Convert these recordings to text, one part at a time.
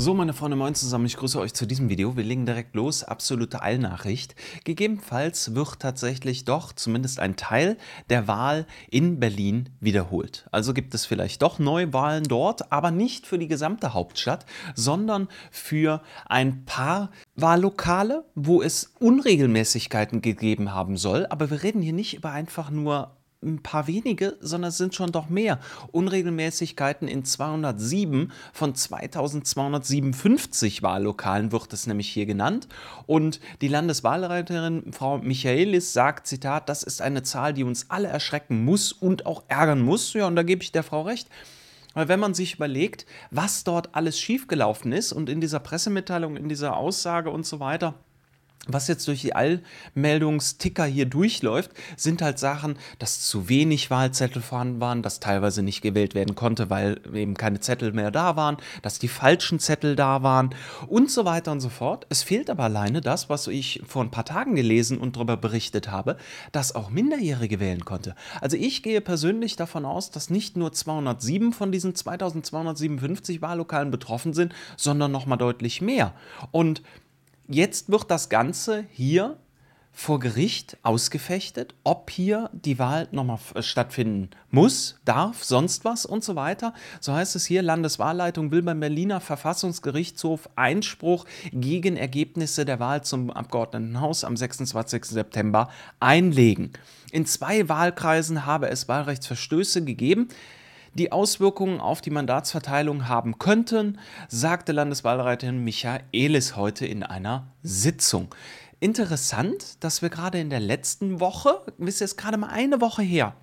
So, meine Freunde, moin zusammen. Ich grüße euch zu diesem Video. Wir legen direkt los. Absolute Eilnachricht. Gegebenenfalls wird tatsächlich doch zumindest ein Teil der Wahl in Berlin wiederholt. Also gibt es vielleicht doch Neuwahlen dort, aber nicht für die gesamte Hauptstadt, sondern für ein paar Wahllokale, wo es Unregelmäßigkeiten gegeben haben soll. Aber wir reden hier nicht über einfach nur ein paar wenige, sondern es sind schon doch mehr. Unregelmäßigkeiten in 207 von 2257 Wahllokalen wird es nämlich hier genannt. Und die Landeswahlleiterin Frau Michaelis sagt, Zitat, das ist eine Zahl, die uns alle erschrecken muss und auch ärgern muss. Ja, und da gebe ich der Frau recht. Weil wenn man sich überlegt, was dort alles schiefgelaufen ist und in dieser Pressemitteilung, in dieser Aussage und so weiter, was jetzt durch die Allmeldungsticker hier durchläuft, sind halt Sachen, dass zu wenig Wahlzettel vorhanden waren, dass teilweise nicht gewählt werden konnte, weil eben keine Zettel mehr da waren, dass die falschen Zettel da waren und so weiter und so fort. Es fehlt aber alleine das, was ich vor ein paar Tagen gelesen und darüber berichtet habe, dass auch Minderjährige wählen konnte. Also ich gehe persönlich davon aus, dass nicht nur 207 von diesen 2257 Wahllokalen betroffen sind, sondern nochmal deutlich mehr. Und Jetzt wird das Ganze hier vor Gericht ausgefechtet, ob hier die Wahl nochmal stattfinden muss, darf, sonst was und so weiter. So heißt es hier, Landeswahlleitung will beim Berliner Verfassungsgerichtshof Einspruch gegen Ergebnisse der Wahl zum Abgeordnetenhaus am 26. September einlegen. In zwei Wahlkreisen habe es Wahlrechtsverstöße gegeben die Auswirkungen auf die Mandatsverteilung haben könnten, sagte Landeswahlleiterin Michaelis heute in einer Sitzung. Interessant, dass wir gerade in der letzten Woche, wisst ihr, es gerade mal eine Woche her,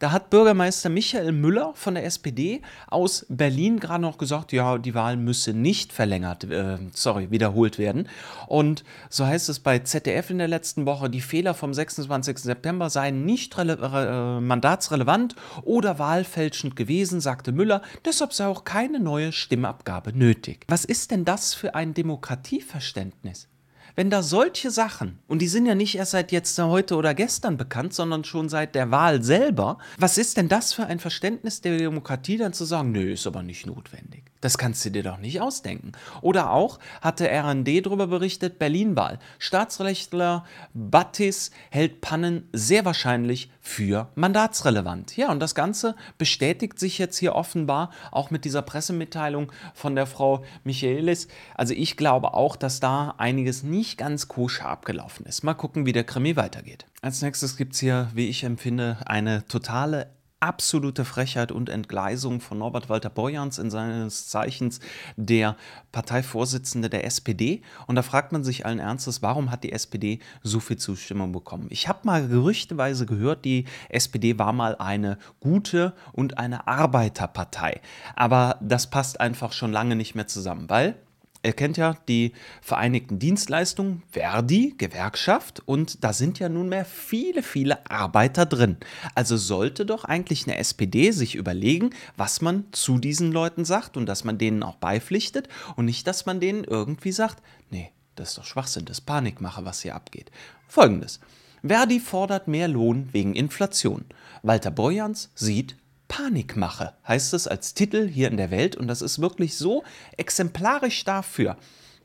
da hat Bürgermeister Michael Müller von der SPD aus Berlin gerade noch gesagt, ja, die Wahl müsse nicht verlängert, äh, sorry, wiederholt werden. Und so heißt es bei ZDF in der letzten Woche, die Fehler vom 26. September seien nicht äh, mandatsrelevant oder wahlfälschend gewesen, sagte Müller. Deshalb sei auch keine neue Stimmabgabe nötig. Was ist denn das für ein Demokratieverständnis? Wenn da solche Sachen, und die sind ja nicht erst seit jetzt heute oder gestern bekannt, sondern schon seit der Wahl selber, was ist denn das für ein Verständnis der Demokratie, dann zu sagen, nö, ist aber nicht notwendig. Das kannst du dir doch nicht ausdenken. Oder auch hatte RND darüber berichtet, Berlin-Wahl. Staatsrechtler Battis hält Pannen sehr wahrscheinlich für mandatsrelevant. Ja, und das Ganze bestätigt sich jetzt hier offenbar auch mit dieser Pressemitteilung von der Frau Michaelis. Also ich glaube auch, dass da einiges nicht ganz koscher abgelaufen ist. Mal gucken, wie der Krimi weitergeht. Als nächstes gibt es hier, wie ich empfinde, eine totale absolute Frechheit und Entgleisung von Norbert Walter Borjans in seines Zeichens der Parteivorsitzende der SPD. Und da fragt man sich allen Ernstes, warum hat die SPD so viel Zustimmung bekommen? Ich habe mal gerüchteweise gehört, die SPD war mal eine gute und eine Arbeiterpartei. Aber das passt einfach schon lange nicht mehr zusammen, weil Ihr kennt ja die Vereinigten Dienstleistungen, Verdi, Gewerkschaft, und da sind ja nunmehr viele, viele Arbeiter drin. Also sollte doch eigentlich eine SPD sich überlegen, was man zu diesen Leuten sagt und dass man denen auch beipflichtet und nicht, dass man denen irgendwie sagt, nee, das ist doch Schwachsinn, das Panikmache, was hier abgeht. Folgendes. Verdi fordert mehr Lohn wegen Inflation. Walter Borjans sieht Panikmache, heißt es als Titel hier in der Welt. Und das ist wirklich so exemplarisch dafür.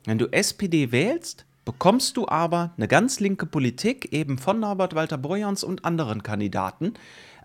Wenn du SPD wählst, bekommst du aber eine ganz linke Politik, eben von Norbert Walter Borjans und anderen Kandidaten.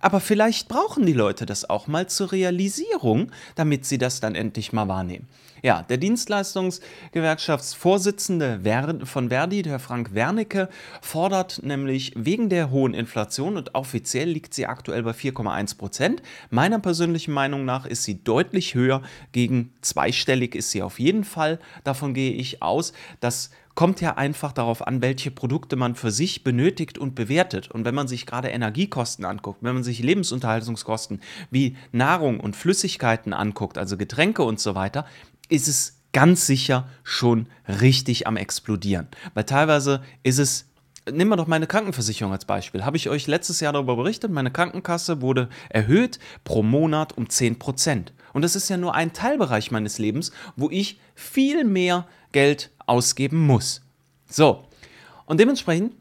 Aber vielleicht brauchen die Leute das auch mal zur Realisierung, damit sie das dann endlich mal wahrnehmen. Ja, der Dienstleistungsgewerkschaftsvorsitzende von Verdi, der Frank Wernicke, fordert nämlich wegen der hohen Inflation und offiziell liegt sie aktuell bei 4,1 Prozent. Meiner persönlichen Meinung nach ist sie deutlich höher, gegen zweistellig ist sie auf jeden Fall. Davon gehe ich aus, dass kommt ja einfach darauf an, welche Produkte man für sich benötigt und bewertet. Und wenn man sich gerade Energiekosten anguckt, wenn man sich Lebensunterhaltungskosten wie Nahrung und Flüssigkeiten anguckt, also Getränke und so weiter, ist es ganz sicher schon richtig am explodieren. Weil teilweise ist es Nehmen wir doch meine Krankenversicherung als Beispiel. Habe ich euch letztes Jahr darüber berichtet? Meine Krankenkasse wurde erhöht pro Monat um 10 Prozent. Und das ist ja nur ein Teilbereich meines Lebens, wo ich viel mehr Geld ausgeben muss. So, und dementsprechend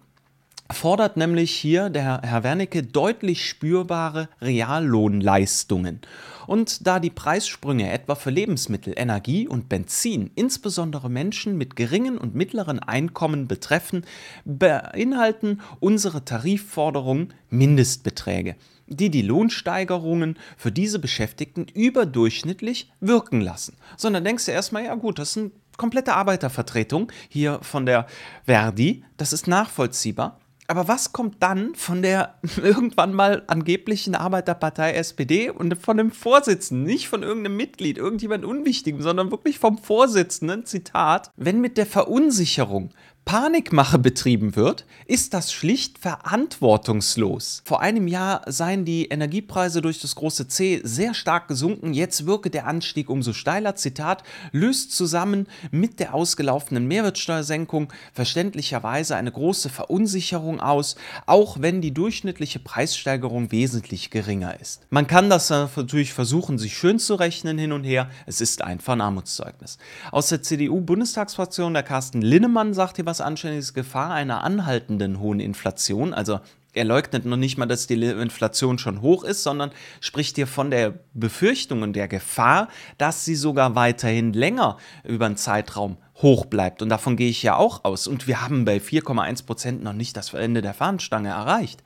fordert nämlich hier der Herr Wernicke deutlich spürbare Reallohnleistungen. Und da die Preissprünge etwa für Lebensmittel, Energie und Benzin insbesondere Menschen mit geringen und mittleren Einkommen betreffen, beinhalten unsere Tarifforderungen Mindestbeträge, die die Lohnsteigerungen für diese Beschäftigten überdurchschnittlich wirken lassen. Sondern denkst du erstmal, ja gut, das sind komplette Arbeitervertretung hier von der Verdi, das ist nachvollziehbar. Aber was kommt dann von der irgendwann mal angeblichen Arbeiterpartei SPD und von dem Vorsitzenden, nicht von irgendeinem Mitglied, irgendjemand Unwichtigem, sondern wirklich vom Vorsitzenden, Zitat, wenn mit der Verunsicherung Panikmache betrieben wird, ist das schlicht verantwortungslos. Vor einem Jahr seien die Energiepreise durch das große C sehr stark gesunken, jetzt wirke der Anstieg umso steiler. Zitat, löst zusammen mit der ausgelaufenen Mehrwertsteuersenkung verständlicherweise eine große Verunsicherung aus, auch wenn die durchschnittliche Preissteigerung wesentlich geringer ist. Man kann das natürlich versuchen, sich schön zu rechnen hin und her, es ist einfach ein Armutszeugnis. Aus der CDU-Bundestagsfraktion, der Carsten Linnemann sagt hier was durchaus anständiges Gefahr einer anhaltenden hohen Inflation. Also er leugnet noch nicht mal, dass die Inflation schon hoch ist, sondern spricht hier von der Befürchtung und der Gefahr, dass sie sogar weiterhin länger über einen Zeitraum hoch bleibt. Und davon gehe ich ja auch aus. Und wir haben bei 4,1 Prozent noch nicht das Ende der Fahnenstange erreicht.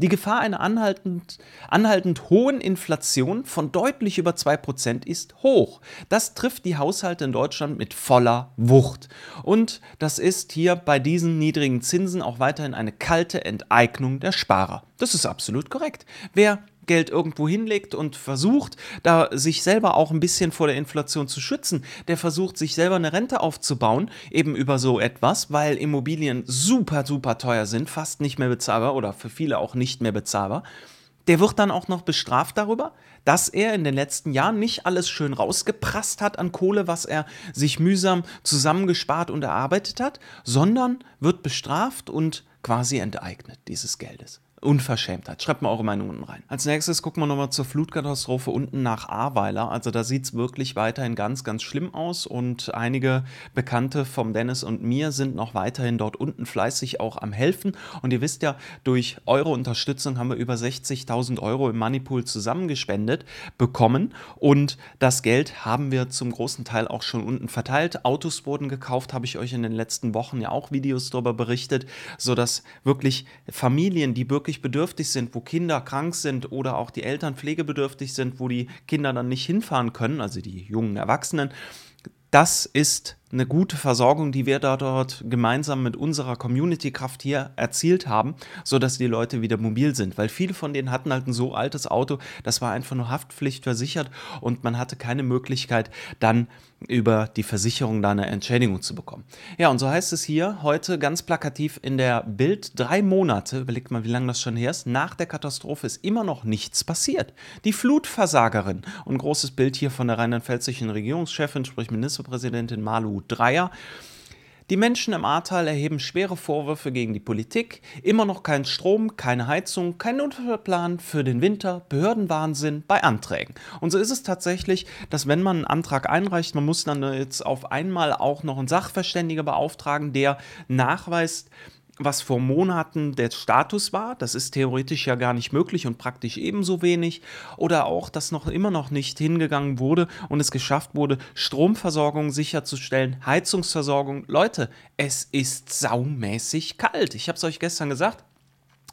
Die Gefahr einer anhaltend, anhaltend hohen Inflation von deutlich über 2% ist hoch. Das trifft die Haushalte in Deutschland mit voller Wucht. Und das ist hier bei diesen niedrigen Zinsen auch weiterhin eine kalte Enteignung der Sparer. Das ist absolut korrekt. Wer Geld irgendwo hinlegt und versucht, da sich selber auch ein bisschen vor der Inflation zu schützen, der versucht, sich selber eine Rente aufzubauen, eben über so etwas, weil Immobilien super, super teuer sind, fast nicht mehr bezahlbar oder für viele auch nicht mehr bezahlbar. Der wird dann auch noch bestraft darüber, dass er in den letzten Jahren nicht alles schön rausgeprasst hat an Kohle, was er sich mühsam zusammengespart und erarbeitet hat, sondern wird bestraft und quasi enteignet dieses Geldes. Unverschämtheit. Schreibt mal eure Meinung unten rein. Als nächstes gucken wir nochmal zur Flutkatastrophe unten nach Ahrweiler. Also da sieht es wirklich weiterhin ganz, ganz schlimm aus und einige Bekannte vom Dennis und mir sind noch weiterhin dort unten fleißig auch am Helfen. Und ihr wisst ja, durch eure Unterstützung haben wir über 60.000 Euro im Moneypool zusammengespendet bekommen und das Geld haben wir zum großen Teil auch schon unten verteilt. Autos wurden gekauft, habe ich euch in den letzten Wochen ja auch Videos darüber berichtet, sodass wirklich Familien, die wirklich wirklich bedürftig sind, wo Kinder krank sind oder auch die Eltern pflegebedürftig sind, wo die Kinder dann nicht hinfahren können, also die jungen Erwachsenen, das ist eine gute Versorgung, die wir da dort gemeinsam mit unserer Community-Kraft hier erzielt haben, sodass die Leute wieder mobil sind. Weil viele von denen hatten halt ein so altes Auto, das war einfach nur Haftpflicht versichert und man hatte keine Möglichkeit, dann über die Versicherung da eine Entschädigung zu bekommen. Ja, und so heißt es hier heute ganz plakativ in der Bild, drei Monate, überlegt mal, wie lange das schon her ist, nach der Katastrophe ist immer noch nichts passiert. Die Flutversagerin, und großes Bild hier von der rheinland-pfälzischen Regierungschefin, sprich Ministerpräsidentin Malu Dreier. Die Menschen im Ahrtal erheben schwere Vorwürfe gegen die Politik. Immer noch kein Strom, keine Heizung, kein Notfallplan für den Winter, Behördenwahnsinn bei Anträgen. Und so ist es tatsächlich, dass wenn man einen Antrag einreicht, man muss dann jetzt auf einmal auch noch einen Sachverständiger beauftragen, der nachweist, was vor Monaten der Status war. Das ist theoretisch ja gar nicht möglich und praktisch ebenso wenig. Oder auch, dass noch immer noch nicht hingegangen wurde und es geschafft wurde, Stromversorgung sicherzustellen, Heizungsversorgung. Leute, es ist saumäßig kalt. Ich habe es euch gestern gesagt.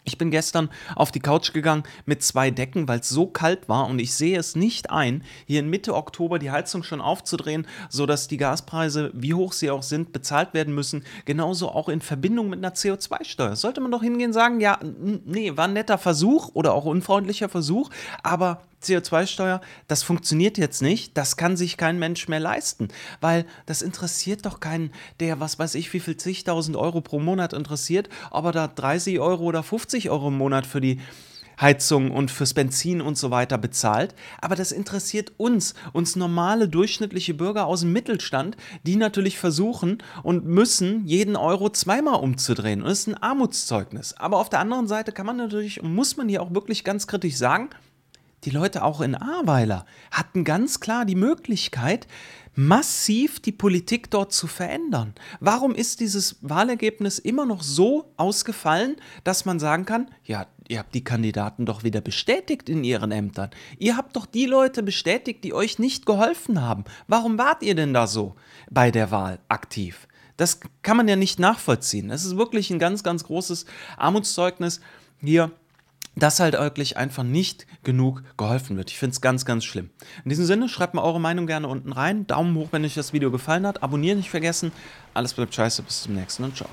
Ich bin gestern auf die Couch gegangen mit zwei Decken, weil es so kalt war und ich sehe es nicht ein, hier in Mitte Oktober die Heizung schon aufzudrehen, sodass die Gaspreise, wie hoch sie auch sind, bezahlt werden müssen. Genauso auch in Verbindung mit einer CO2-Steuer. Sollte man doch hingehen und sagen, ja, nee, war ein netter Versuch oder auch unfreundlicher Versuch, aber CO2-Steuer, das funktioniert jetzt nicht, das kann sich kein Mensch mehr leisten, weil das interessiert doch keinen, der, was weiß ich, wie viel zigtausend Euro pro Monat interessiert, ob er da 30 Euro oder 50 Euro im Monat für die Heizung und fürs Benzin und so weiter bezahlt. Aber das interessiert uns, uns normale durchschnittliche Bürger aus dem Mittelstand, die natürlich versuchen und müssen, jeden Euro zweimal umzudrehen. Und das ist ein Armutszeugnis. Aber auf der anderen Seite kann man natürlich und muss man hier auch wirklich ganz kritisch sagen, die Leute auch in Ahrweiler hatten ganz klar die Möglichkeit, massiv die Politik dort zu verändern. Warum ist dieses Wahlergebnis immer noch so ausgefallen, dass man sagen kann, ja, ihr habt die Kandidaten doch wieder bestätigt in ihren Ämtern. Ihr habt doch die Leute bestätigt, die euch nicht geholfen haben. Warum wart ihr denn da so bei der Wahl aktiv? Das kann man ja nicht nachvollziehen. Das ist wirklich ein ganz, ganz großes Armutszeugnis hier dass halt wirklich einfach nicht genug geholfen wird. Ich finde es ganz, ganz schlimm. In diesem Sinne, schreibt mal eure Meinung gerne unten rein. Daumen hoch, wenn euch das Video gefallen hat. Abonnieren nicht vergessen. Alles bleibt scheiße. Bis zum nächsten und ciao.